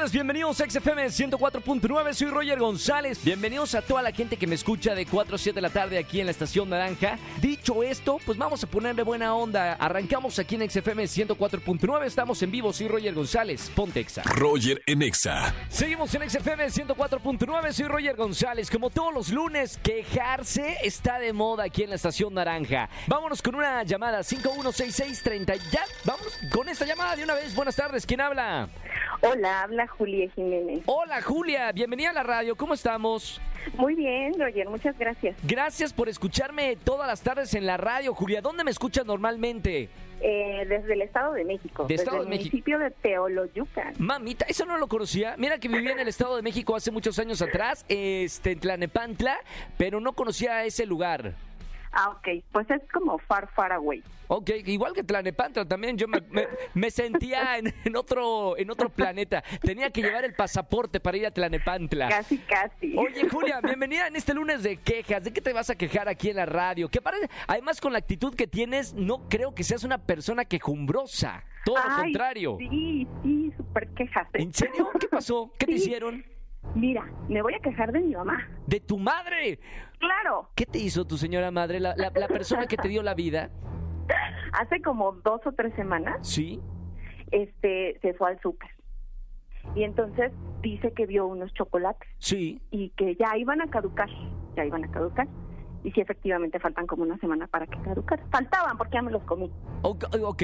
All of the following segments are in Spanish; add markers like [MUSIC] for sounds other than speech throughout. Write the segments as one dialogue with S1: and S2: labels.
S1: tardes, bienvenidos a XFM 104.9, soy Roger González. Bienvenidos a toda la gente que me escucha de 4 a 7 de la tarde aquí en la Estación Naranja. Dicho esto, pues vamos a ponerle buena onda. Arrancamos aquí en XFM 104.9, estamos en vivo, soy Roger González, ponte Exa.
S2: Roger en Exa.
S1: Seguimos en XFM 104.9, soy Roger González. Como todos los lunes, quejarse está de moda aquí en la Estación Naranja. Vámonos con una llamada 516630. Ya, vamos con esta llamada de una vez. Buenas tardes, ¿quién habla?
S3: Hola, habla Julia Jiménez.
S1: Hola Julia, bienvenida a la radio, ¿cómo estamos?
S3: Muy bien, Roger, muchas gracias.
S1: Gracias por escucharme todas las tardes en la radio, Julia. ¿Dónde me escuchas normalmente?
S3: Eh, desde el Estado de México,
S1: De
S3: desde
S1: Estado
S3: el
S1: de México.
S3: municipio de Teoloyucan.
S1: Mamita, eso no lo conocía. Mira que vivía en el Estado de México hace muchos años atrás, este, en Tlanepantla, pero no conocía ese lugar.
S3: Ah, ok, pues es como far, far away.
S1: Ok, igual que Tlanepantla también, yo me, me- me sentía [LAUGHS] en, en otro, en otro planeta. Tenía que llevar el pasaporte para ir a Tlanepantla.
S3: Casi, casi.
S1: Oye, Julia, bienvenida en este lunes de quejas. ¿De qué te vas a quejar aquí en la radio? Que parece, además con la actitud que tienes, no creo que seas una persona quejumbrosa. Todo lo contrario.
S3: Sí, sí, súper quejas.
S1: ¿En serio? ¿Qué pasó? ¿Qué te
S3: Sí.
S1: hicieron?
S3: Mira, me voy a quejar de mi mamá.
S1: ¡De tu madre!
S3: Claro,
S1: ¿Qué te hizo tu señora madre? La, la- la persona que te dio la vida. [LAUGHS]
S3: hace como dos o tres semanas,
S1: ¿Sí?
S3: este, se fue al súper. Y entonces dice que vio unos chocolates
S1: Sí.
S3: y que ya iban a caducar, ya iban a caducar. Y sí, efectivamente, faltan como una semana para que caducar. Faltaban porque ya me los comí.
S1: Ok.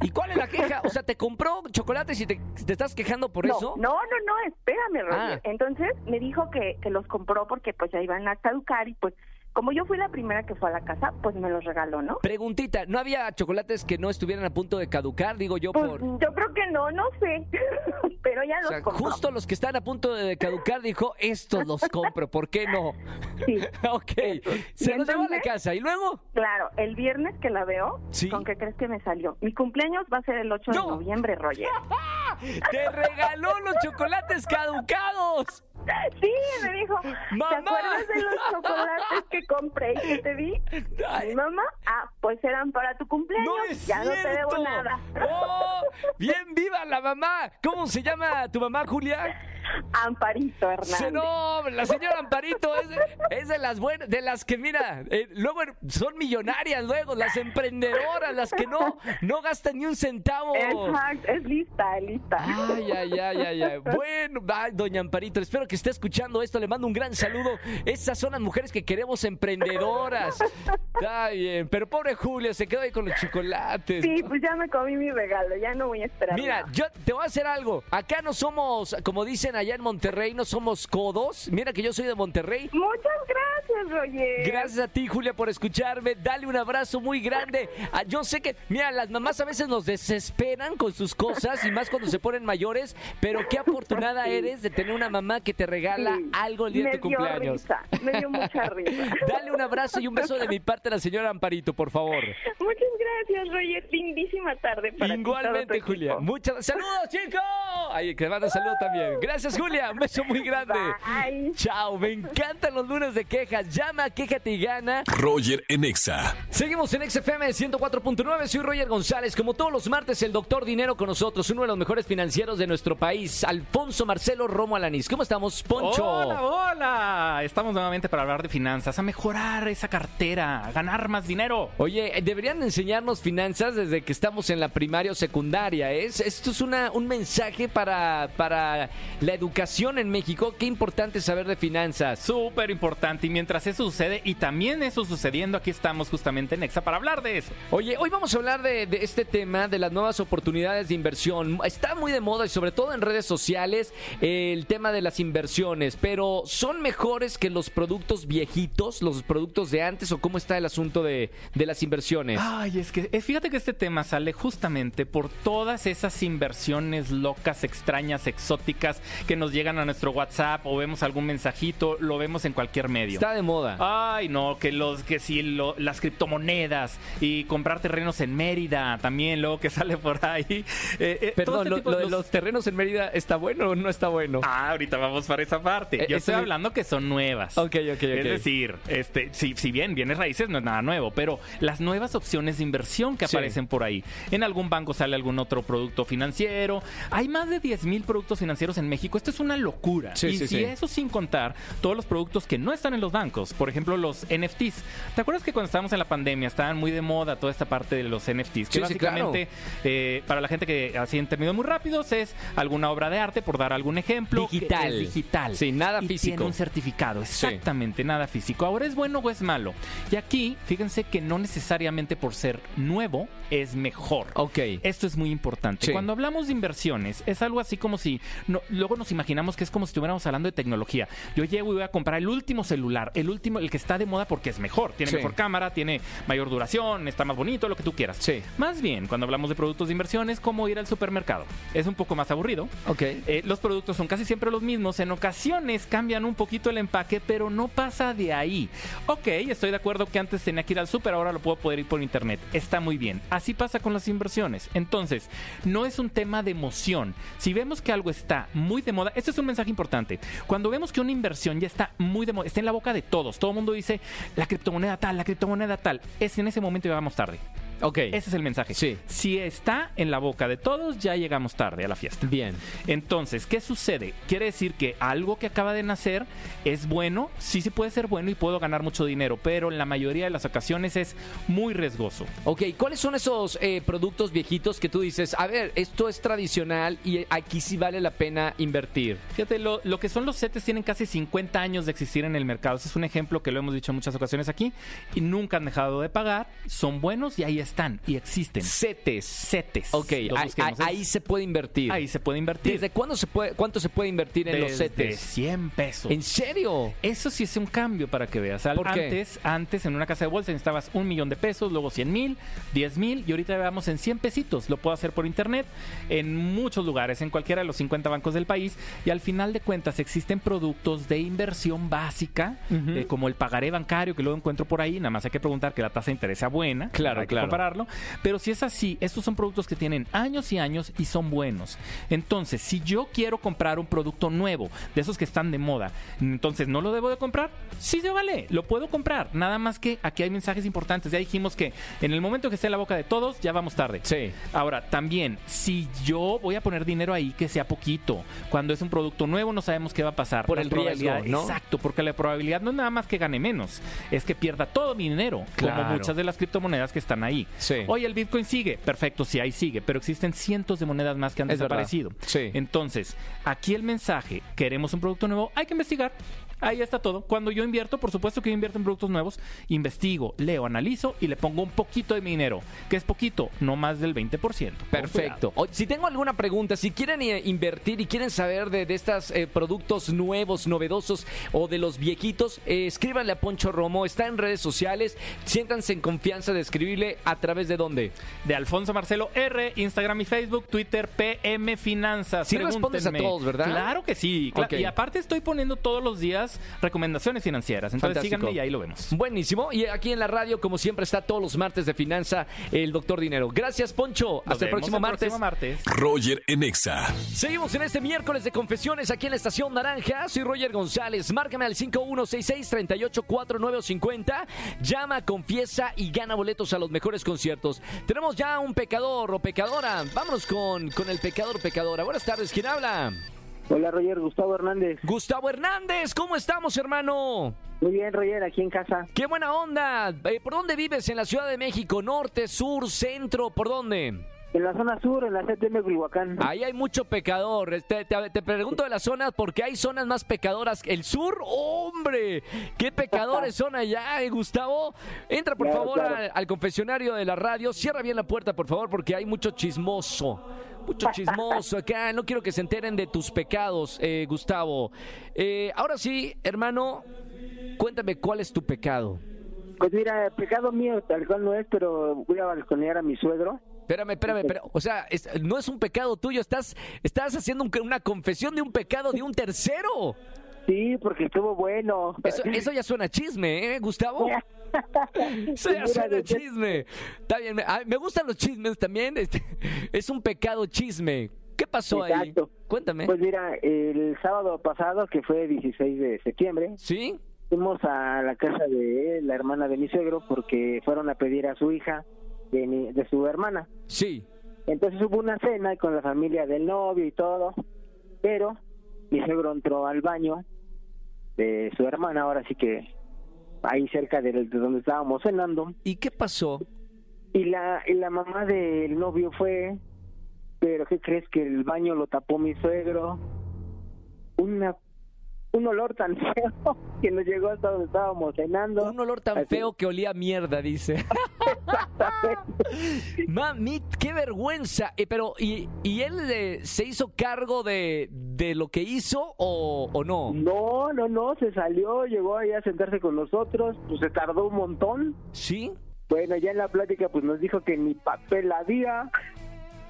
S1: ¿Y cuál es la queja? O sea, ¿te compró chocolates y te, te estás quejando por
S3: no,
S1: eso?
S3: No, no, no, espérame, Roger.
S1: Ah.
S3: Entonces me dijo que, que los compró porque pues ya iban a caducar y pues como yo fui la primera que fue a la casa, pues me los regaló, ¿no?
S1: Preguntita, ¿no había chocolates que no estuvieran a punto de caducar? Digo yo
S3: Pues
S1: por...
S3: yo creo que no, no sé, [LAUGHS] pero ya
S1: O
S3: los
S1: sea,
S3: compró.
S1: justo los que están a punto de caducar dijo, estos los compro, ¿por qué no?
S3: Sí. [LAUGHS]
S1: ok, se
S3: ¿Y
S1: los llevó a la casa y luego...
S3: Claro, el viernes que la veo,
S1: Sí.
S3: ¿con qué crees que me salió? Mi cumpleaños va a ser el 8
S1: No.
S3: de noviembre, Roger. [LAUGHS]
S1: ¡Te regaló los chocolates caducados! [LAUGHS]
S3: Sí, me dijo,
S1: ¡Mamá!
S3: ¿te acuerdas de los chocolates que compré y que te di?
S1: Ay.
S3: Mi mamá, ah, pues eran para tu cumpleaños,
S1: ¡No es
S3: ya no te debo nada.
S1: ¡Oh! [LAUGHS] ¡Bien viva la mamá! ¿Cómo se llama tu mamá, Julia?
S3: Amparito Hernández.
S1: No, la señora Amparito es de, es de las buenas, de las que, mira, eh, luego son millonarias, luego, las emprendedoras, las que no, no gastan ni un centavo.
S3: Exacto, es lista, es lista.
S1: Ay, ay, ay, ay, ay. [LAUGHS] Bueno, ay, doña Amparito, espero que esté escuchando esto. Le mando un gran saludo. Esas son las mujeres que queremos emprendedoras. [LAUGHS] Está bien, pero pobre Julia se quedó ahí con los chocolates.
S3: Sí, pues ya me comí mi regalo, ya no voy a esperar
S1: Mira,
S3: nada.
S1: yo te voy a hacer algo. Acá no somos, como dicen allá en Monterrey, no somos codos. Mira que yo soy de Monterrey.
S3: Muchas gracias, Roger.
S1: Gracias a ti, Julia, por escucharme. Dale un abrazo muy grande. Ah, Yo sé que, mira, las mamás a veces nos desesperan con sus cosas y más cuando se ponen mayores, pero qué [LAUGHS] afortunada eres de tener una mamá que te regala
S3: Sí,
S1: algo el día de tu cumpleaños.
S3: risa, me dio mucha [LAUGHS] risa.
S1: Dale un abrazo y un beso de mi parte a la señora Amparito, por favor.
S3: Muchas gracias, Roger. Lindísima tarde para
S1: Igualmente, Julia. Muchas saludos, chicos. Ay, que manda saludos también. Gracias, Julia. Un beso muy grande.
S3: Bye.
S1: Chao, me encantan los lunes de quejas. Llama, quéjate y gana.
S2: Roger en Exa.
S1: Seguimos en XFM 104.9, soy Roger González. Como todos los martes, el doctor Dinero con nosotros, uno de los mejores financieros de nuestro país, Alfonso Marcelo Romo Alanís. ¿Cómo estamos, Poncho?
S4: Hola, hola. Estamos nuevamente para hablar de finanzas, a mejorar esa cartera, a ganar más dinero.
S1: Oye, eh, deberían enseñarnos finanzas desde que estamos en la primaria o secundaria. ¿es? Esto es una, un mensaje para, para la educación en México. Qué importante saber de finanzas.
S4: Súper importante. Y mientras eso sucede, y también eso sucediendo, aquí estamos justamente en Exa para hablar de eso.
S1: Oye, hoy vamos a hablar de, de este tema, de las nuevas oportunidades de inversión. Está muy de moda y sobre todo en redes sociales el tema de las inversiones, pero ¿son mejores que los productos viejitos, los productos de antes o cómo está el asunto de, de las inversiones?
S4: Ay, es que eh, fíjate que este tema sale justamente por todas esas inversiones locas, extrañas, exóticas que nos llegan a nuestro WhatsApp o vemos algún mensajito, lo vemos en cualquier medio.
S1: Está de moda.
S4: Ay, no, que los que sí lo- las criptomonedas y comprar terrenos en Mérida también, luego que [LAUGHS] sale por ahí. Eh, eh,
S1: Perdón,
S4: este
S1: lo,
S4: tipo
S1: lo de
S4: los-
S1: los terrenos en Mérida está bueno o no está bueno?
S4: Ah, ahorita vamos para esa parte.
S1: Eh,
S4: Yo estoy hablando que son nuevas.
S1: Ok, ok, ok.
S4: Es decir, este, si, si bien bienes raíces no es nada nuevo, pero las nuevas opciones de inversión que
S1: Sí.
S4: aparecen por ahí. En algún banco sale algún otro producto financiero. Hay más de 10 mil productos financieros en México. Esto es una locura.
S1: Sí,
S4: y
S1: sí,
S4: si
S1: sí.
S4: eso sin contar todos los productos que no están en los bancos. Por ejemplo, los NFTs. ¿Te acuerdas que cuando estábamos en la pandemia estaban muy de moda toda esta parte de los NFTs? Que
S1: Sí, sí,
S4: básicamente, eh, para la gente que así en términos muy rápidos, es alguna obra de arte, por dar algún ejemplo. que
S1: Digital.
S4: es digital.
S1: Sí, nada
S4: Y
S1: físico.
S4: Tiene un certificado,
S1: Sí.
S4: exactamente, nada físico. Ahora es bueno o es malo. Y aquí, fíjense que no necesariamente por ser nuevo es mejor.
S1: Ok.
S4: Esto es muy importante.
S1: Sí.
S4: Cuando hablamos de inversiones, es algo así como si. no- luego nos imaginamos que es como si estuviéramos hablando de tecnología. Yo llego y voy a comprar el último celular, el último, el que está de moda porque es mejor. Tiene
S1: Sí.
S4: mejor cámara, tiene mayor duración, está más bonito, lo que tú quieras.
S1: Sí.
S4: Más bien, cuando hablamos de productos de inversión, es como ir al supermercado. Es un poco más aburrido.
S1: Ok.
S4: Eh, los productos son casi siempre los mismos. En ocasiones cambian un poquito el empaque, pero no pasa de ahí. Ok, estoy de acuerdo que antes tenía que ir al súper, ahora lo puedo poder ir por internet. Está muy bien. Así pasa con las inversiones. Entonces, no es un tema de emoción. Si vemos que algo está muy de moda, este es un mensaje importante. Cuando vemos que una inversión ya está muy de moda, está en la boca de todos, todo el mundo dice la criptomoneda tal, la criptomoneda tal, es en ese momento ya vamos tarde.
S1: Ok.
S4: Ese es el mensaje.
S1: Sí.
S4: Si está en la boca de todos, ya llegamos tarde a la fiesta.
S1: Bien.
S4: Entonces, ¿qué sucede? Quiere decir que algo que acaba de nacer es bueno, sí, sí puede ser bueno y puedo ganar mucho dinero, pero en la mayoría de las ocasiones es muy riesgoso.
S1: Ok, ¿cuáles son esos eh, productos viejitos que tú dices, a ver, esto es tradicional y aquí sí vale la pena invertir?
S4: Fíjate, lo, lo que son los CETES tienen casi 50 años de existir en el mercado. Ese es un ejemplo que lo hemos dicho en muchas ocasiones aquí y nunca han dejado de pagar, son buenos y ahí están y existen.
S1: CETES.
S4: CETES.
S1: Ok, ahí, se puede invertir.
S4: Ahí se puede invertir.
S1: ¿Desde cuándo se puede, cuánto se puede invertir en los CETES?
S4: 100 pesos.
S1: ¿En serio?
S4: Eso sí es un cambio para que veas. Antes, antes en una casa de bolsa necesitabas un millón de pesos, luego 100 mil, 10 mil y ahorita vamos en 100 pesitos. Lo puedo hacer por internet en muchos lugares, en cualquiera de los 50 bancos del país. Y al final de cuentas existen productos de inversión básica, eh, como el pagaré bancario que luego encuentro por ahí. Nada más hay que preguntar que la tasa de interés sea buena.
S1: Claro, claro.
S4: Compararlo. Pero si es así, estos son productos que tienen años y años y son buenos. Entonces, si yo quiero comprar un producto nuevo, de esos que están de moda, entonces no lo debo de comprar, sí se vale, lo puedo comprar. Nada más que aquí hay mensajes importantes. Ya dijimos que en el momento que esté en la boca de todos, ya vamos tarde.
S1: Sí.
S4: Ahora, también, si yo voy a poner dinero ahí, que sea poquito. Cuando es un producto nuevo, no sabemos qué va a pasar.
S1: Por
S4: Las
S1: el riesgo.
S4: Exacto, porque la probabilidad no es nada más que gane menos, es que pierda todo mi dinero,
S1: Claro.
S4: como muchas de las criptomonedas que están ahí.
S1: Sí.
S4: Oye, el Bitcoin sigue, perfecto, sí, ahí sigue, pero existen cientos de monedas más que han
S1: Es
S4: desaparecido.
S1: Sí.
S4: Entonces, aquí el mensaje, queremos un producto nuevo, hay que investigar. Ahí está todo. Cuando yo invierto, por supuesto que yo invierto en productos nuevos, investigo, leo, analizo y le pongo un poquito de mi dinero, que es poquito, no más del 20%. Con
S1: Perfecto. O- si tengo alguna pregunta, si quieren eh, invertir y quieren saber de, de estos productos nuevos, novedosos o de los viejitos, eh, escríbanle a Poncho Romo. Está en redes sociales. Siéntanse en confianza de escribirle a través de dónde.
S4: de Alfonso Marcelo R, Instagram y Facebook, Twitter PM Finanzas.
S1: Sí respondes a todos, ¿verdad?
S4: Claro que sí. Y aparte estoy poniendo todos los días recomendaciones financieras. Entonces
S1: Fantástico.
S4: síganme y ahí lo vemos.
S1: Buenísimo. Y aquí en la radio, como siempre, está todos los martes de finanza el doctor Dinero. Gracias, Poncho.
S4: Nos
S1: Hasta el próximo martes.
S4: próximo martes.
S2: Roger en Exa.
S1: Seguimos en este miércoles de confesiones aquí en la Estación Naranja. Soy Roger González. Márcame al 5166-384950. Llama, confiesa y gana boletos a los mejores conciertos. Tenemos ya un pecador o pecadora. Vámonos con, con el pecador o pecadora. Buenas tardes. ¿Quién habla?
S5: Hola Roger, Gustavo Hernández.
S1: Gustavo Hernández. ¿Cómo estamos, hermano?
S5: Muy bien Roger, aquí en casa.
S1: ¡Qué buena onda! Eh, ¿Por dónde vives en la Ciudad de México? ¿Norte, sur, centro? ¿Por dónde?
S5: En la zona sur, en la CTM Culhuacán.
S1: Ahí hay mucho pecador. Este, Te, te- te pregunto de las zonas porque hay zonas más pecadoras. ¿El sur? ¡Hombre! ¿Qué pecadores [LAUGHS] son allá, eh, Gustavo? Entra, por
S5: Claro,
S1: favor,
S5: claro.
S1: Al, al confesionario de la radio. Cierra bien la puerta, por favor, porque hay mucho chismoso. Mucho chismoso acá. No quiero que se enteren de tus pecados, eh, Gustavo. Eh, ahora sí, hermano, cuéntame cuál es tu pecado.
S5: Pues mira, pecado mío tal cual no es, pero voy a balconear a mi suegro.
S1: Espérame, espérame, pero, o sea, es- no es un pecado tuyo, estás, estás haciendo un- una confesión de un pecado de un tercero.
S5: Sí, porque estuvo bueno.
S1: Eso, eso ya suena chisme, ¿eh, Gustavo? A
S5: desde-
S1: chisme. Está bien, me, me gustan los chismes también. este, es un pecado chisme. ¿Qué pasó ahí? Cuéntame.
S5: Pues mira, el sábado pasado, que fue 16 de septiembre,
S1: ¿Sí?
S5: fuimos a la casa de la hermana de mi suegro porque fueron a pedir a su hija de, mi- de su hermana.
S1: Sí.
S5: Entonces hubo una cena con la familia del novio y todo, pero mi suegro entró al baño de su hermana, ahora sí que ahí cerca de, de donde estábamos cenando,
S1: ¿Y qué pasó?
S5: y la, y la mamá del novio fue, pero ¿qué crees que el baño lo tapó mi suegro? Una un olor tan [LAUGHS] feo que nos llegó hasta donde estábamos cenando.
S1: Un olor tan
S5: Así-
S1: feo que olía a mierda, dice. [LAUGHS] [LAUGHS]
S5: Exactamente.
S1: Mami, qué vergüenza. Eh, pero, ¿y, y él eh, se hizo cargo de, de lo que hizo o, o no?
S5: No, no, no, se salió, llegó ahí a sentarse con nosotros, pues se tardó un montón.
S1: ¿Sí?
S5: Bueno, ya en la plática pues nos dijo que ni papel había,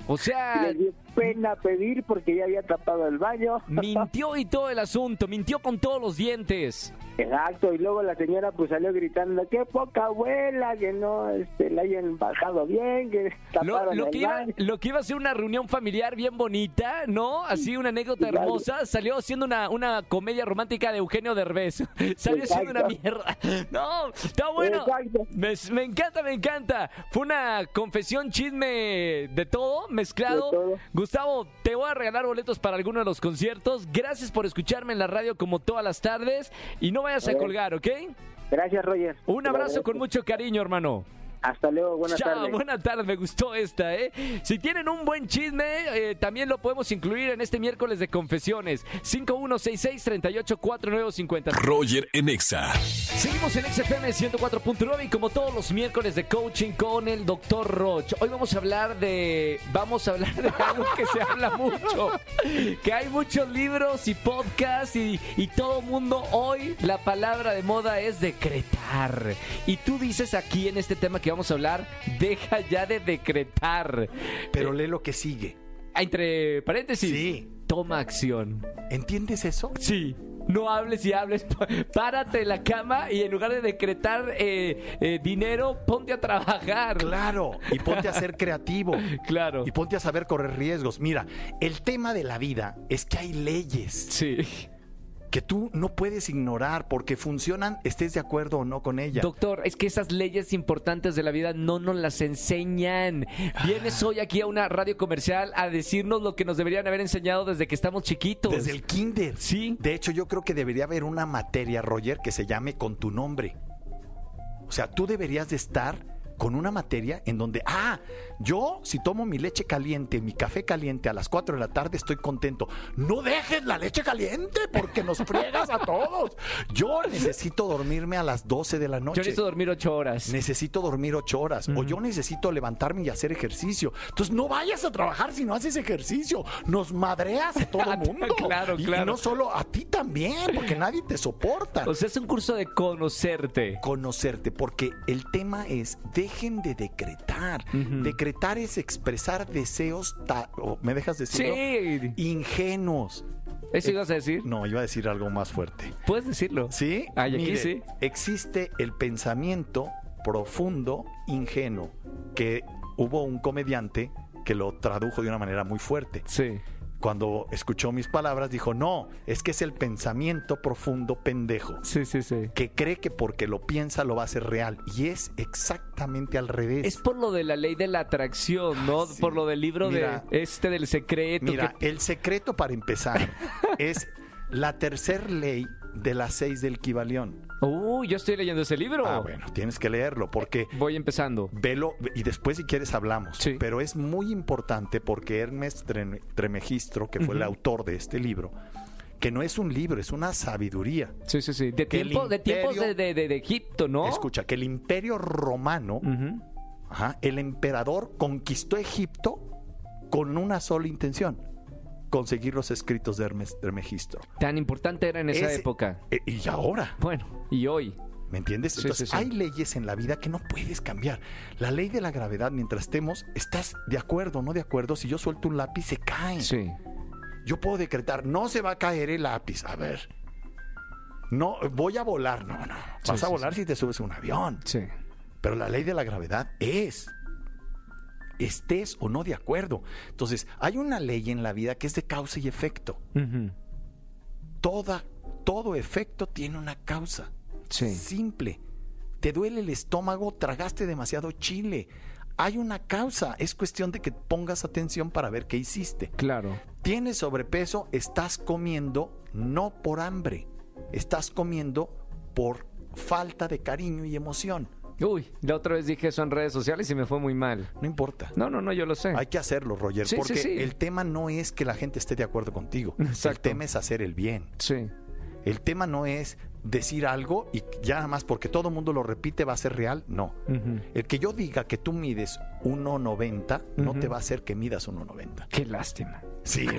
S1: O sea,
S5: pena pedir porque ya había tapado el baño.
S1: mintió y todo el asunto, mintió con todos los dientes.
S5: Exacto, y luego la señora pues salió gritando, qué poca abuela, que no este, la hayan bajado bien, que
S1: Lo,
S5: taparon
S1: lo
S5: el
S1: que iba, lo que iba a ser una reunión familiar bien bonita, ¿no? Así una anécdota hermosa, salió haciendo una, una comedia romántica de Eugenio Derbez. [LAUGHS] Salió siendo una mierda. [LAUGHS] No, está bueno. Me, me encanta, me encanta. Fue una confesión chisme de todo, mezclado.
S5: De todo.
S1: Gustavo, te voy a regalar boletos para alguno de los conciertos. Gracias por escucharme en la radio como todas las tardes. Y no vayas a colgar, ¿ok?
S5: Gracias, Roger.
S1: Un abrazo con mucho cariño, hermano.
S5: Hasta luego, buenas
S1: Chao,
S5: tardes.
S1: buenas tardes, me gustó esta, ¿eh? Si tienen un buen chisme, eh, también lo podemos incluir en este miércoles de confesiones. 5166-384950.
S2: Roger en Exa.
S1: Seguimos en XFM 104.9 y como todos los miércoles de coaching con el doctor Roch. Hoy vamos a hablar de. Vamos a hablar de algo que se habla mucho. Que hay muchos libros y podcasts y, y todo mundo hoy la palabra de moda es decretar. Y tú dices aquí en este tema que vamos a hablar, deja ya de decretar.
S6: Pero lee lo que sigue.
S1: Entre paréntesis.
S6: Sí.
S1: Toma acción.
S6: ¿Entiendes eso?
S1: Sí. No hables y hables. Párate en la cama y en lugar de decretar eh, eh, dinero, ponte a trabajar.
S6: Claro. Y ponte a ser creativo. [LAUGHS]
S1: Claro.
S6: Y ponte a saber correr riesgos. Mira, el tema de la vida es que hay leyes
S1: Sí.
S6: Que tú no puedes ignorar porque funcionan, estés de acuerdo o no con ellas.
S1: Doctor, es que esas leyes importantes de la vida no nos las enseñan. Vienes hoy aquí a una radio comercial a decirnos lo que nos deberían haber enseñado desde que estamos chiquitos.
S6: Desde el kinder.
S1: Sí.
S6: De hecho, yo creo que debería haber una materia, Roger, que se llame con tu nombre. O sea, tú deberías de estar con una materia en donde, ah, yo si tomo mi leche caliente, mi café caliente a las 4 de la tarde estoy contento. No dejes la leche caliente porque nos friegas a todos. Yo necesito dormirme a las 12 de la noche.
S1: Yo necesito dormir ocho horas.
S6: Necesito dormir ocho horas o yo necesito levantarme y hacer ejercicio. Entonces no vayas a trabajar si no haces ejercicio. Nos madreas a todo [LAUGHS] el mundo.
S1: Claro,
S6: Y-
S1: claro.
S6: Y no solo a ti también, porque nadie te soporta.
S1: O sea, es un curso de conocerte.
S6: Conocerte, porque el tema es dejen de decretar. Decretar es expresar deseos, o, ¿me dejas decirlo?
S1: Sí.
S6: Ingenuos.
S1: ¿Eso ibas a decir?
S6: No, iba a decir algo más fuerte.
S1: Puedes decirlo.
S6: ¿Sí?
S1: Ay, aquí
S6: Mire,
S1: sí.
S6: Existe el pensamiento profundo, ingenuo, que hubo un comediante que lo tradujo de una manera muy fuerte.
S1: Sí.
S6: Cuando escuchó mis palabras, dijo, no, es que es el pensamiento profundo pendejo,
S1: Sí, sí, sí.
S6: que cree que porque lo piensa lo va a hacer real. Y es exactamente al revés.
S1: Es por lo de la ley de la atracción, ¿no?
S6: Sí.
S1: Por lo del libro
S6: Mira.
S1: de este del secreto.
S6: Mira,
S1: que-
S6: el secreto para empezar [LAUGHS] es la tercer ley de las seis del Kibalión.
S1: Uy, yo estoy leyendo ese libro.
S6: Ah, bueno, tienes que leerlo porque
S1: Voy empezando.
S6: Velo y después si quieres hablamos.
S1: Sí.
S6: Pero es muy importante porque Hermes Trem- Tremegistro, que fue el autor de este libro, que no es un libro, es una sabiduría.
S1: Sí, sí, sí. De, tiempo, de tiempos de, Egipto, ¿no?
S6: Escucha, que el imperio romano, ajá, el emperador conquistó Egipto con una sola intención, conseguir los escritos de Hermes Tremegistro.
S1: Tan importante era en esa
S6: Ese-
S1: época.
S6: Eh, y ahora,
S1: Bueno, y hoy.
S6: ¿Me entiendes?
S1: Sí,
S6: Entonces,
S1: sí, sí.
S6: hay leyes en la vida que no puedes cambiar. La ley de la gravedad, mientras estemos, estás de acuerdo o no de acuerdo. Si yo suelto un lápiz, se cae.
S1: Sí.
S6: Yo puedo decretar, no se va a caer el lápiz. A ver. No, voy a volar. No, no. Vas a volar si te subes a un avión.
S1: Sí.
S6: Pero la ley de la gravedad es. Estés o no de acuerdo. Entonces, hay una ley en la vida que es de causa y efecto. Toda, todo efecto tiene una causa.
S1: Sí.
S6: Simple. Te duele el estómago, tragaste demasiado chile. Hay una causa. Es cuestión de que pongas atención para ver qué hiciste.
S1: Claro.
S6: Tienes sobrepeso, estás comiendo no por hambre. Estás comiendo por falta de cariño y emoción.
S1: Uy, la otra vez dije eso en redes sociales y me fue muy mal.
S6: No importa.
S1: No, no, no, yo lo sé.
S6: Hay que hacerlo, Roger,
S1: Sí,
S6: porque
S1: sí.
S6: el tema no es que la gente esté de acuerdo contigo. El
S1: Exacto.
S6: tema es hacer el bien.
S1: Sí.
S6: El tema no es decir algo y ya nada más porque todo el mundo lo repite va a ser real. No. El que yo diga que tú mides 1.90 no
S1: Ujú.
S6: te va a hacer que midas 1.90.
S1: Qué lástima.
S6: Sí. [LAUGHS]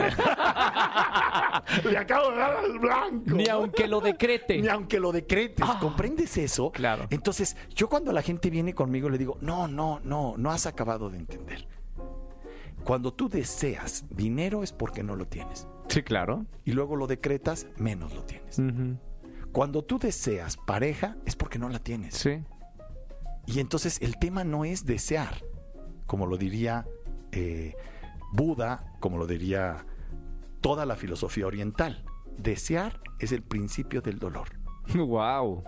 S6: [LAUGHS] Le acabo de dar al blanco.
S1: Ni aunque lo decrete.
S6: Ni aunque lo decretes.
S1: Ah.
S6: ¿Comprendes eso?
S1: Claro.
S6: Entonces, yo cuando la gente viene conmigo le digo, no, no, no, no has acabado de entender. Cuando tú deseas dinero es porque no lo tienes.
S1: Sí, claro.
S6: Y luego lo decretas, menos lo tienes. Cuando tú deseas pareja es porque no la tienes.
S1: Sí.
S6: Y entonces el tema no es desear, como lo diría eh, Buda, como lo diría toda la filosofía oriental. Desear es el principio del dolor.
S1: Wow.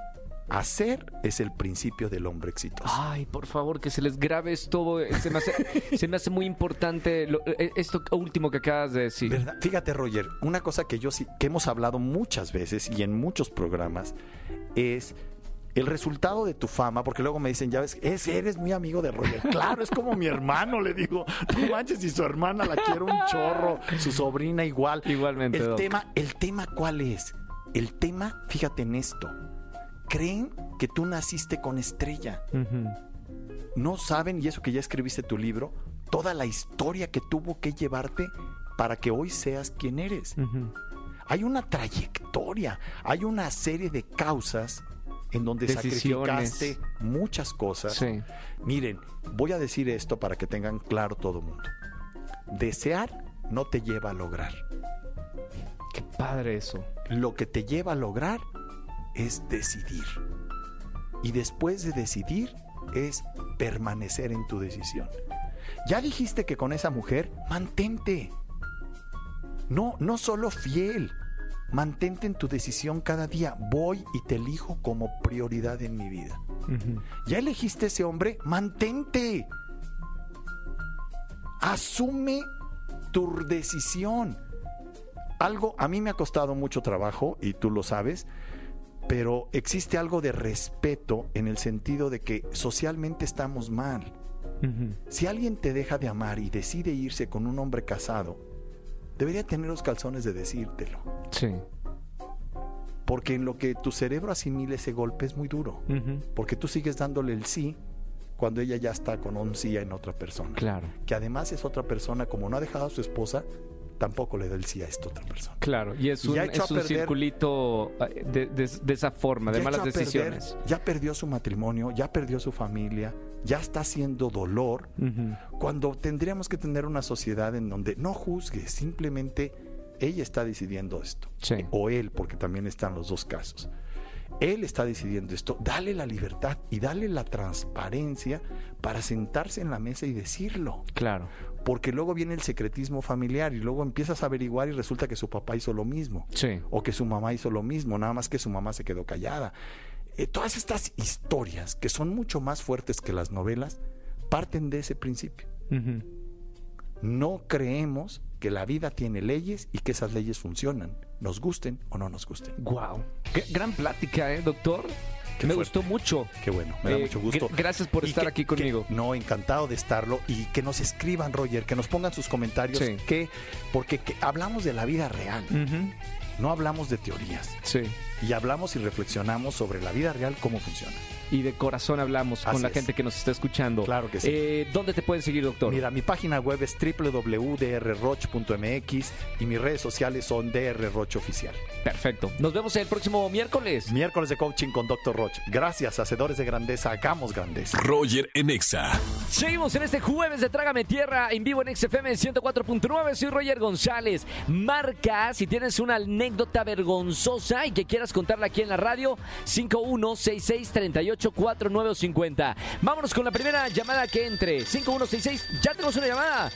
S6: Hacer es el principio del hombre exitoso.
S1: Ay, por favor, que se les grabe esto. Se me hace, [LAUGHS] se me hace muy importante lo- eh, esto último que acabas de decir.
S6: ¿Verdad? Fíjate, Roger, una cosa que yo sí, que hemos hablado muchas veces y en muchos programas es el resultado de tu fama, porque luego me dicen, ya ves, es, eres muy amigo de Roger. Claro, es como mi hermano, le digo, no manches, y su hermana la quiere un chorro, su sobrina igual.
S1: Igualmente,
S6: El
S1: Doc.
S6: tema, el tema, ¿cuál es? El tema, fíjate en esto. Creen que tú naciste con estrella. No saben, y eso que ya escribiste tu libro, toda la historia que tuvo que llevarte para que hoy seas quien eres. Hay una trayectoria, hay una serie de causas en donde
S1: Decisiones.
S6: sacrificaste muchas cosas.
S1: Sí.
S6: Miren, voy a decir esto para que tengan claro todo el mundo. Desear no te lleva a lograr.
S1: Qué padre eso.
S6: Lo que te lleva a lograr es decidir. Y después de decidir es permanecer en tu decisión. Ya dijiste que con esa mujer, mantente. No, no solo fiel. Mantente en tu decisión cada día. Voy y te elijo como prioridad en mi vida. Ya elegiste ese hombre, mantente. Asume tu decisión. Algo a mí me ha costado mucho trabajo y tú lo sabes, pero existe algo de respeto en el sentido de que socialmente estamos mal. Si alguien te deja de amar y decide irse con un hombre casado, debería tener los calzones de decírtelo.
S1: Sí.
S6: Porque en lo que tu cerebro asimila ese golpe es muy duro. Porque tú sigues dándole el sí cuando ella ya está con un sí en otra persona.
S1: Claro.
S6: Que además es otra persona, como no ha dejado a su esposa, tampoco le da el sí a esta otra persona.
S1: Claro. Y es
S6: Y
S1: un,
S6: ya echó
S1: es
S6: a
S1: un
S6: perder-
S1: circulito eh, de, de- de esa forma, de malas
S6: perder,
S1: decisiones.
S6: ya perdió su matrimonio, ya perdió su familia, ya está haciendo dolor. Cuando tendríamos que tener una sociedad en donde no juzgue, simplemente ella está decidiendo esto.
S1: Sí.
S6: O él, porque también están los dos casos. Él está decidiendo esto. Dale la libertad y dale la transparencia para sentarse en la mesa y decirlo.
S1: Claro.
S6: Porque luego viene el secretismo familiar y luego empiezas a averiguar y resulta que su papá hizo lo mismo.
S1: Sí.
S6: O que su mamá hizo lo mismo, nada más que su mamá se quedó callada. Eh, todas estas historias, que son mucho más fuertes que las novelas, parten de ese principio. No creemos que la vida tiene leyes y que esas leyes funcionan, nos gusten o no nos gusten.
S1: Wow. Qué gran plática, ¿eh, doctor?
S6: Qué
S1: Me
S6: fuerte.
S1: gustó mucho.
S6: Qué bueno, me da
S1: Eh,
S6: mucho gusto.
S1: gr- gracias por
S6: Y
S1: estar
S6: que-
S1: aquí
S6: que-
S1: conmigo.
S6: no, encantado de estarlo y que nos escriban, Roger, que nos pongan sus comentarios,
S1: Sí.
S6: que porque que hablamos de la vida real. No hablamos de teorías
S1: Sí.
S6: y hablamos y reflexionamos sobre la vida real cómo funciona.
S1: Y de corazón hablamos con la
S6: es.
S1: gente que nos está escuchando.
S6: Claro que sí.
S1: Eh, ¿Dónde te pueden seguir, doctor?
S6: Mira, mi página web es www.drroch.mx y mis redes sociales son drroch oficial.
S1: Perfecto. Nos vemos el próximo miércoles.
S6: Miércoles de coaching con Dr. Roch. Gracias, hacedores de grandeza, hagamos grandeza.
S2: Roger en Exa.
S1: Seguimos en este jueves de Trágame Tierra en vivo en XFM 104.9. Soy Roger González. Marca si tienes una anécdota vergonzosa y que quieras contarla aquí en la radio. 516638 1-855-378-4950. Vámonos con la primera llamada que entre. 5166. Ya tenemos una llamada.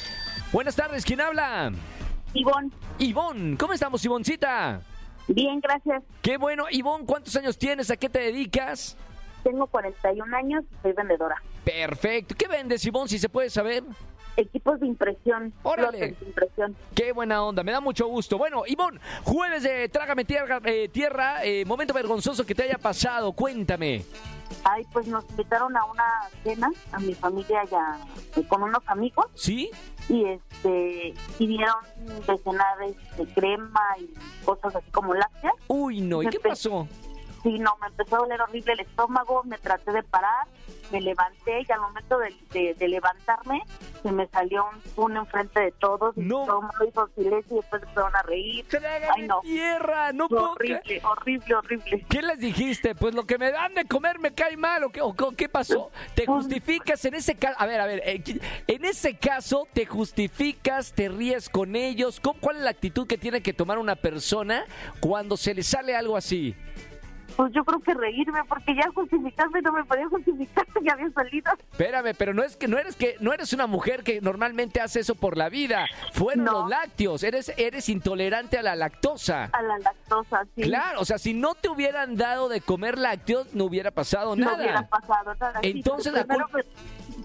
S1: Buenas tardes, ¿quién habla?
S7: Ivonne,
S1: Ivonne, ¿cómo estamos, Ivoncita?
S7: bien, gracias.
S1: Qué bueno, Ivonne, ¿cuántos años tienes? ¿A qué te dedicas?
S7: Tengo 41 años y soy vendedora.
S1: Perfecto. ¿Qué vendes, Ivonne, si se puede saber?
S7: Equipos de impresión.
S1: Órale.
S7: plotters de impresión.
S1: Qué buena onda, me da mucho gusto. Bueno, Ivonne, jueves de Trágame Tierra, eh, tierra eh, momento vergonzoso que te haya pasado, cuéntame.
S7: Ay, pues nos invitaron a una cena a mi familia ya con unos amigos
S1: ¿Sí?
S7: y este y dieron de cenar este, crema y cosas así como lácteas.
S1: Uy, no, ¿y qué pasó?
S7: Sí, no, me empezó a doler horrible el estómago, me traté de parar, me levanté y al momento de, de- de levantarme se me salió un pun enfrente de todos y
S1: No.
S7: todo el mundo hizo silencio y después empezaron a reír. Ay, no.
S1: tierra, no
S7: horrible,
S1: creer.
S7: horrible, horrible.
S1: ¿Qué les dijiste? Pues lo que me dan de comer me cae mal o qué, o qué- pasó? ¿Te justificas en ese caso? A ver, a ver, eh, en ese caso te justificas, te ríes con ellos. ¿Cómo- ¿Cuál es la actitud que tiene que tomar una persona cuando se le sale algo así?
S7: Pues yo creo que reírme porque ya justificarme no me podía justificar, [LAUGHS] ya había salido
S1: Espérame, pero no es que no eres que no eres una mujer que normalmente hace eso por la vida. Fueron
S7: No.
S1: los lácteos, eres eres intolerante a la lactosa.
S7: a la lactosa, sí.
S1: Claro, o sea, si no te hubieran dado de comer lácteos, no hubiera pasado
S7: No
S1: nada.
S7: hubiera pasado nada. sí,
S1: Entonces,
S7: pero
S1: la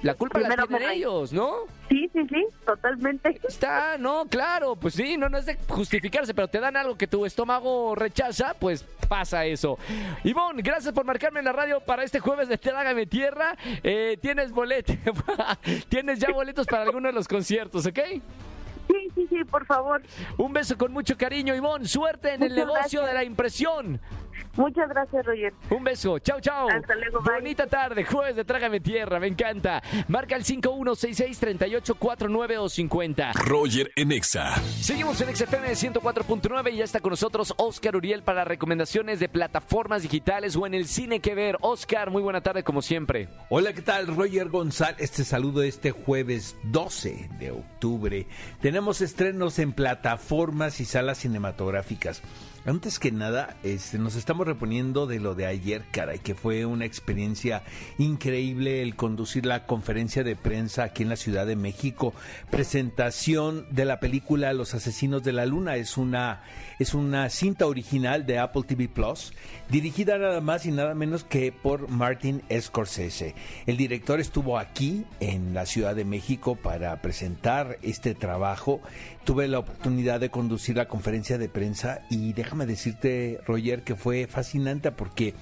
S1: La culpa la
S7: Primero
S1: tienen ellos, ¿no?
S7: Sí, sí, sí, totalmente.
S1: Está, no, claro, pues sí, no, no es de justificarse, pero te dan algo que tu estómago rechaza, pues pasa eso. Ivonne, gracias por marcarme en la radio para este jueves de Trágame Tierra. Eh, tienes boletos, [LAUGHS] tienes ya boletos para alguno de los conciertos, ¿ok?
S7: Por favor.
S1: Un beso con mucho cariño, Ivonne. Suerte en el negocio
S7: gracias.
S1: de la impresión.
S7: Muchas gracias, Roger.
S1: Un beso, chao, chao.
S7: Hasta luego, bye.
S1: Bonita tarde, jueves de Trágame Tierra, me encanta. Marca el 5166-3849 o 50.
S2: Roger en Exa.
S1: Seguimos en XFM 104.9 y ya está con nosotros Oscar Uriel para recomendaciones de plataformas digitales o en el cine que ver. Oscar, muy buena tarde como siempre.
S8: Hola, ¿qué tal? Roger González. Este saludo este jueves 12 de octubre. Tenemos en plataformas y salas cinematográficas. Antes que nada, este, nos estamos reponiendo de lo de ayer, caray, que fue una experiencia increíble el conducir la conferencia de prensa aquí en la Ciudad de México. Presentación de la película Los Asesinos de la Luna. Es una, es una cinta original de Apple TV Plus, dirigida nada más y nada menos que por Martin Scorsese. El director estuvo aquí en la Ciudad de México para presentar este trabajo. Tuve la oportunidad de conducir la conferencia de prensa y déjame decirte, Roger, que fue fascinante porque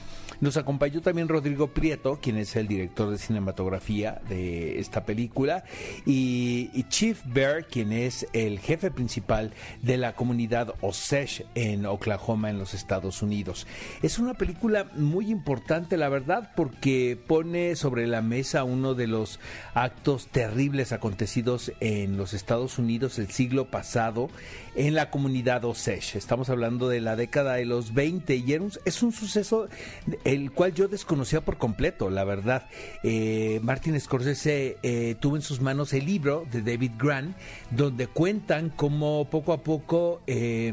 S8: nos acompañó también Rodrigo Prieto, quien es el director de cinematografía de esta película, y, Chief Bear, quien es el jefe principal de la comunidad Osage en Oklahoma, en los Estados Unidos. Es una película muy importante, la verdad, porque pone sobre la mesa uno de los actos terribles acontecidos en los Estados Unidos el siglo pasado en la comunidad Osage. Estamos hablando de la década de los 20 y era un- es un suceso el cual yo desconocía por completo, la verdad. Eh, Martin Scorsese eh, tuvo en sus manos el libro de David Grant, donde cuentan cómo poco a poco... eh,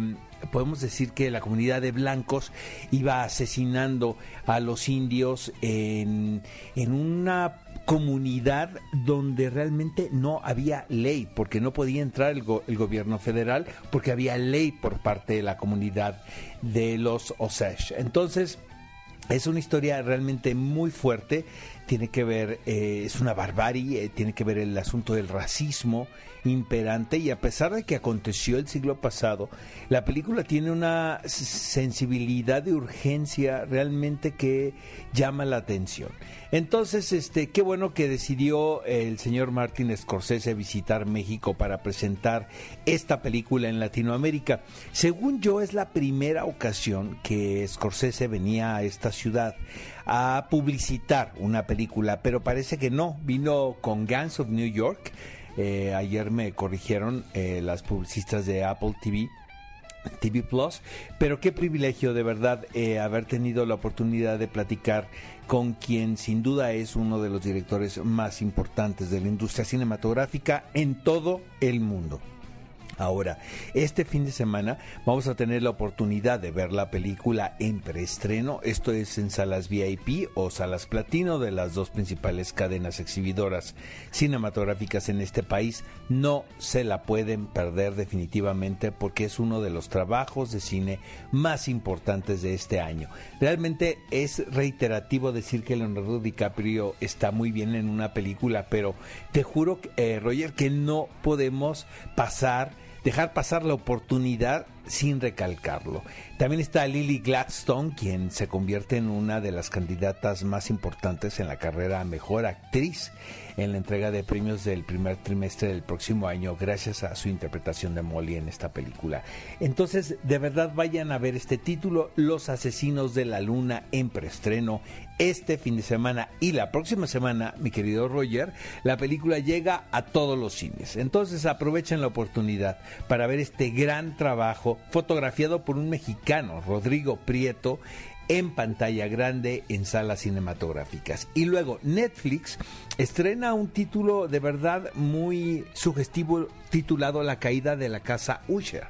S8: podemos decir que la comunidad de blancos iba asesinando a los indios en, en una comunidad donde realmente no había ley, porque no podía entrar el, go- el gobierno federal, porque había ley por parte de la comunidad de los Osage. Entonces, es una historia realmente muy fuerte, tiene que ver, eh, es una barbarie, eh, tiene que ver el asunto del racismo imperante y a pesar de que aconteció el siglo pasado, la película tiene una sensibilidad de urgencia realmente que llama la atención. Entonces, este, qué bueno que decidió el señor Martin Scorsese visitar México para presentar esta película en Latinoamérica. Según yo, es la primera ocasión que Scorsese venía a esta ciudad a publicitar una película, pero parece que no. Vino con Gangs of New York. Eh, ayer me corrigieron eh, las publicistas de Apple TV. TV Plus, pero qué privilegio de verdad eh, haber tenido la oportunidad de platicar con quien sin duda es uno de los directores más importantes de la industria cinematográfica en todo el mundo. Ahora, este fin de semana vamos a tener la oportunidad de ver la película en preestreno. Esto es en salas VIP o salas platino de las dos principales cadenas exhibidoras cinematográficas en este país. No se la pueden perder definitivamente porque es uno de los trabajos de cine más importantes de este año. Realmente es reiterativo decir que Leonardo DiCaprio está muy bien en una película, pero te juro, eh, Roger, que no podemos pasar dejar pasar la oportunidad sin recalcarlo. También está Lily Gladstone, quien se convierte en una de las candidatas más importantes en la carrera a mejor actriz en la entrega de premios del primer trimestre del próximo año gracias a su interpretación de Molly en esta película. Entonces, de verdad vayan a ver este título, Los Asesinos de la Luna en preestreno este fin de semana y la próxima semana, mi querido Roger, la película llega a todos los cines. Entonces aprovechen la oportunidad para ver este gran trabajo fotografiado por un mexicano, Rodrigo Prieto, en pantalla grande en salas cinematográficas. Y luego Netflix estrena un título de verdad muy sugestivo titulado La caída de la casa Usher.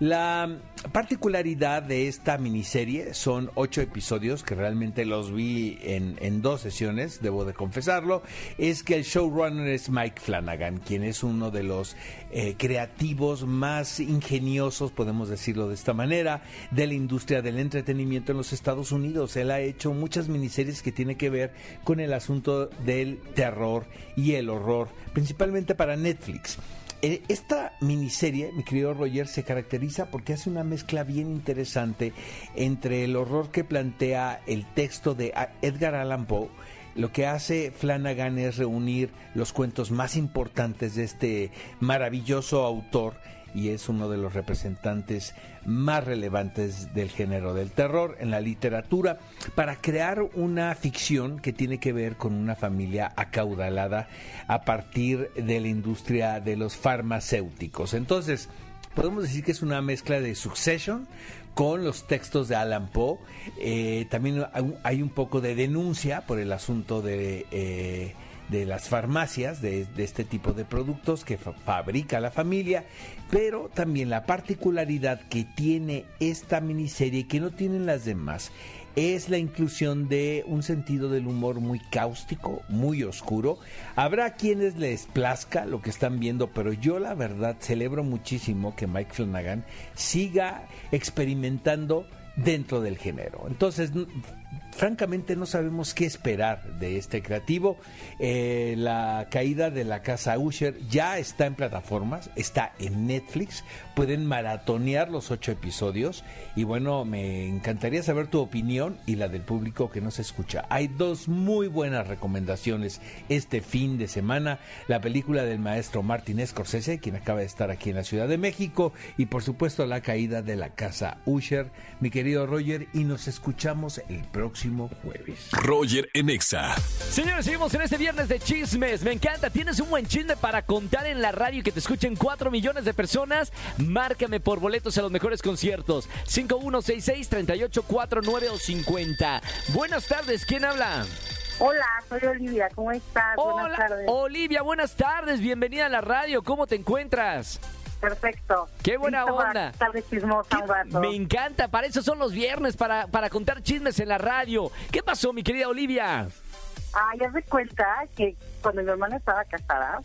S8: La particularidad de esta miniserie son ocho episodios que realmente los vi en, dos sesiones, debo de confesarlo, es que el showrunner es Mike Flanagan, quien es uno de los eh, creativos más ingeniosos, podemos decirlo de esta manera, de la industria del entretenimiento en los Estados Unidos. Él ha hecho muchas miniseries que tienen que ver con el asunto del terror y el horror, principalmente para Netflix. Eh, esta miniserie, mi querido Roger, se caracteriza porque hace una mezcla bien interesante entre el horror que plantea el texto de Edgar Allan Poe, lo que hace Flanagan es reunir los cuentos más importantes de este maravilloso autor y es uno de los representantes más relevantes del género del terror en la literatura para crear una ficción que tiene que ver con una familia acaudalada a partir de la industria de los farmacéuticos. Entonces, podemos decir que es una mezcla de Succession con los textos de Alan Poe. Eh, también hay un poco de denuncia por el asunto de... Eh, de las farmacias de, este tipo de productos que fabrica la familia, pero también la particularidad que tiene esta miniserie que no tienen las demás es la inclusión de un sentido del humor muy cáustico, muy oscuro. Habrá quienes les plazca lo que están viendo, pero yo la verdad celebro muchísimo que Mike Flanagan siga experimentando dentro del género. Entonces, francamente no sabemos qué esperar de este creativo. Eh, la caída de la casa Usher ya está en plataformas, está en Netflix, pueden maratonear los ocho episodios. Y bueno, me encantaría saber tu opinión y la del público que nos escucha. Hay dos muy buenas recomendaciones este fin de semana, la película del maestro Martin Scorsese, quien acaba de estar aquí en la Ciudad de México. Y por supuesto la caída de la casa Usher, mi querido Roger, y nos escuchamos el próximo jueves.
S2: Roger Enexa.
S1: Señores, seguimos en este viernes de chismes. Me encanta. ¿Tienes un buen chisme para contar en la radio y que te escuchen 4 millones de personas? Márcame por boletos a los mejores conciertos. 5166-3849 o 50. Buenas tardes. ¿Quién habla?
S7: Hola, soy Olivia. ¿Cómo estás?
S1: Hola, buenas tardes. Olivia, buenas tardes. Bienvenida a la radio. ¿Cómo te encuentras?
S7: Perfecto.
S1: Qué buena onda. Me encanta, para eso son los viernes, para, para contar chismes en la radio. ¿Qué pasó, mi querida Olivia?
S7: Ah, ya se cuenta que cuando mi hermana estaba casada,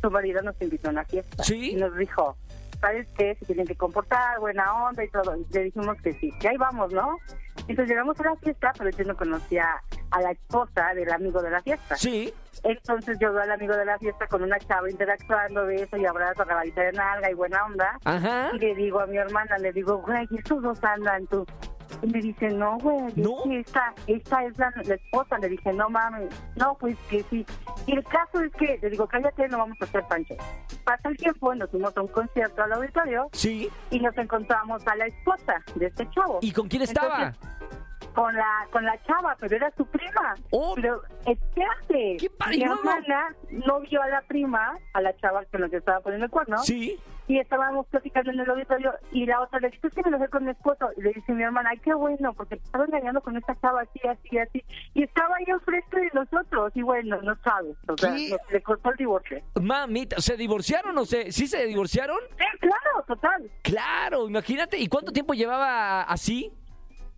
S7: su marido nos invitó a una fiesta.
S1: Sí.
S7: Y nos dijo, ¿sabes qué? Se tienen que comportar, buena onda y todo. Y le dijimos que sí, que ahí vamos, ¿no? Entonces llegamos a la fiesta, pero yo no conocía a la esposa del amigo de la fiesta.
S1: Sí.
S7: Entonces yo veo al amigo de la fiesta con una chava interactuando de eso y abrazo, regalita de nalga y buena onda.
S1: Ajá.
S7: Y le digo a mi hermana, le digo, güey, estos dos andan tú. Y me dice, no, güey,
S1: ¿No?
S7: esta, esta es la, la, esposa. Le dije, no mames, no, pues que sí. Y el caso es que, le digo, cállate, no vamos a hacer pancho. Pasa el tiempo, nos fuimos a un concierto al auditorio.
S1: Sí.
S7: Y nos encontramos a la esposa de este chavo.
S1: ¿Y con quién estaba?
S7: con la con la chava, pero era su prima.
S1: Oh.
S7: Pero espérate,
S1: ¿Qué
S7: mi hermana no vio a la prima, a la chava que estaba poniendo el cuerno,
S1: Sí.
S7: Y estábamos platicando en el auditorio y la otra le dice, es que me lo sé con mi esposo. Y le dice mi hermana, ay, qué bueno, porque te estaba engañando con esta chava así, así, así. Y estaba ahí enfrente de nosotros. Y bueno, no sabes, o sea,
S1: ¿Qué?
S7: nos- le costó el divorcio.
S1: Mamita, ¿se divorciaron o se, sí se divorciaron?
S7: Sí, claro, total.
S1: Claro, imagínate. ¿Y cuánto tiempo llevaba así?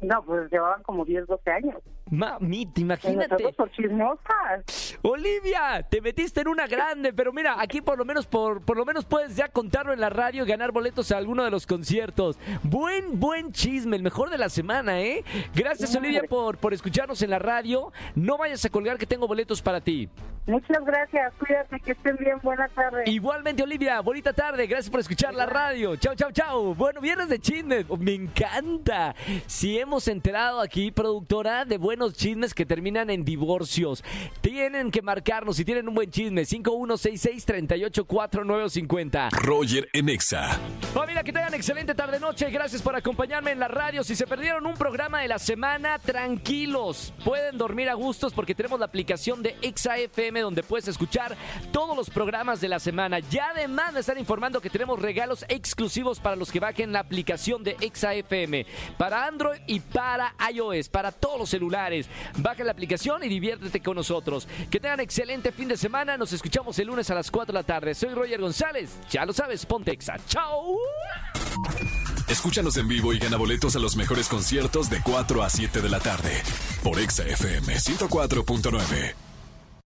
S7: No, pues llevaban como 10, 12 años.
S1: Mamita, imagínate.
S7: por chismosas.
S1: Olivia, te metiste en una grande, pero mira, aquí por lo menos por, por lo menos puedes ya contarlo en la radio y ganar boletos a alguno de los conciertos. Buen, buen chisme, el mejor de la semana, ¿eh? Gracias, Olivia, por, por escucharnos en la radio. No vayas a colgar que tengo boletos para ti.
S7: Muchas gracias, cuídate, que estén bien, buenas tardes.
S1: Igualmente, Olivia, bonita tarde. Gracias por escuchar la radio. Chau, chau, chau. Bueno, viernes de chismes. Oh, Me encanta. Si hemos enterado aquí, productora, de buenos chismes que terminan en divorcios. Tienen que marcarnos si tienen un buen chisme. 5166-384950.
S2: Roger en Exa.
S1: Familia, que tengan excelente tarde-noche. Gracias por acompañarme en la radio. Si se perdieron un programa de la semana, tranquilos. Pueden dormir a gustos porque tenemos la aplicación de ExaFM donde puedes escuchar todos los programas de la semana. Ya además me están informando que tenemos regalos exclusivos para los que bajen la aplicación de ExaFM. Para Android y para iOS, para todos los celulares. Baja la aplicación y diviértete con nosotros. Que tengan excelente fin de semana. Nos escuchamos el lunes a las 4 de la tarde. Soy Roger González. Ya lo sabes, ponte Exa. ¡Chao!
S2: Escúchanos en vivo y gana boletos a los mejores conciertos de 4 a 7 de la tarde por Exa FM 104.9.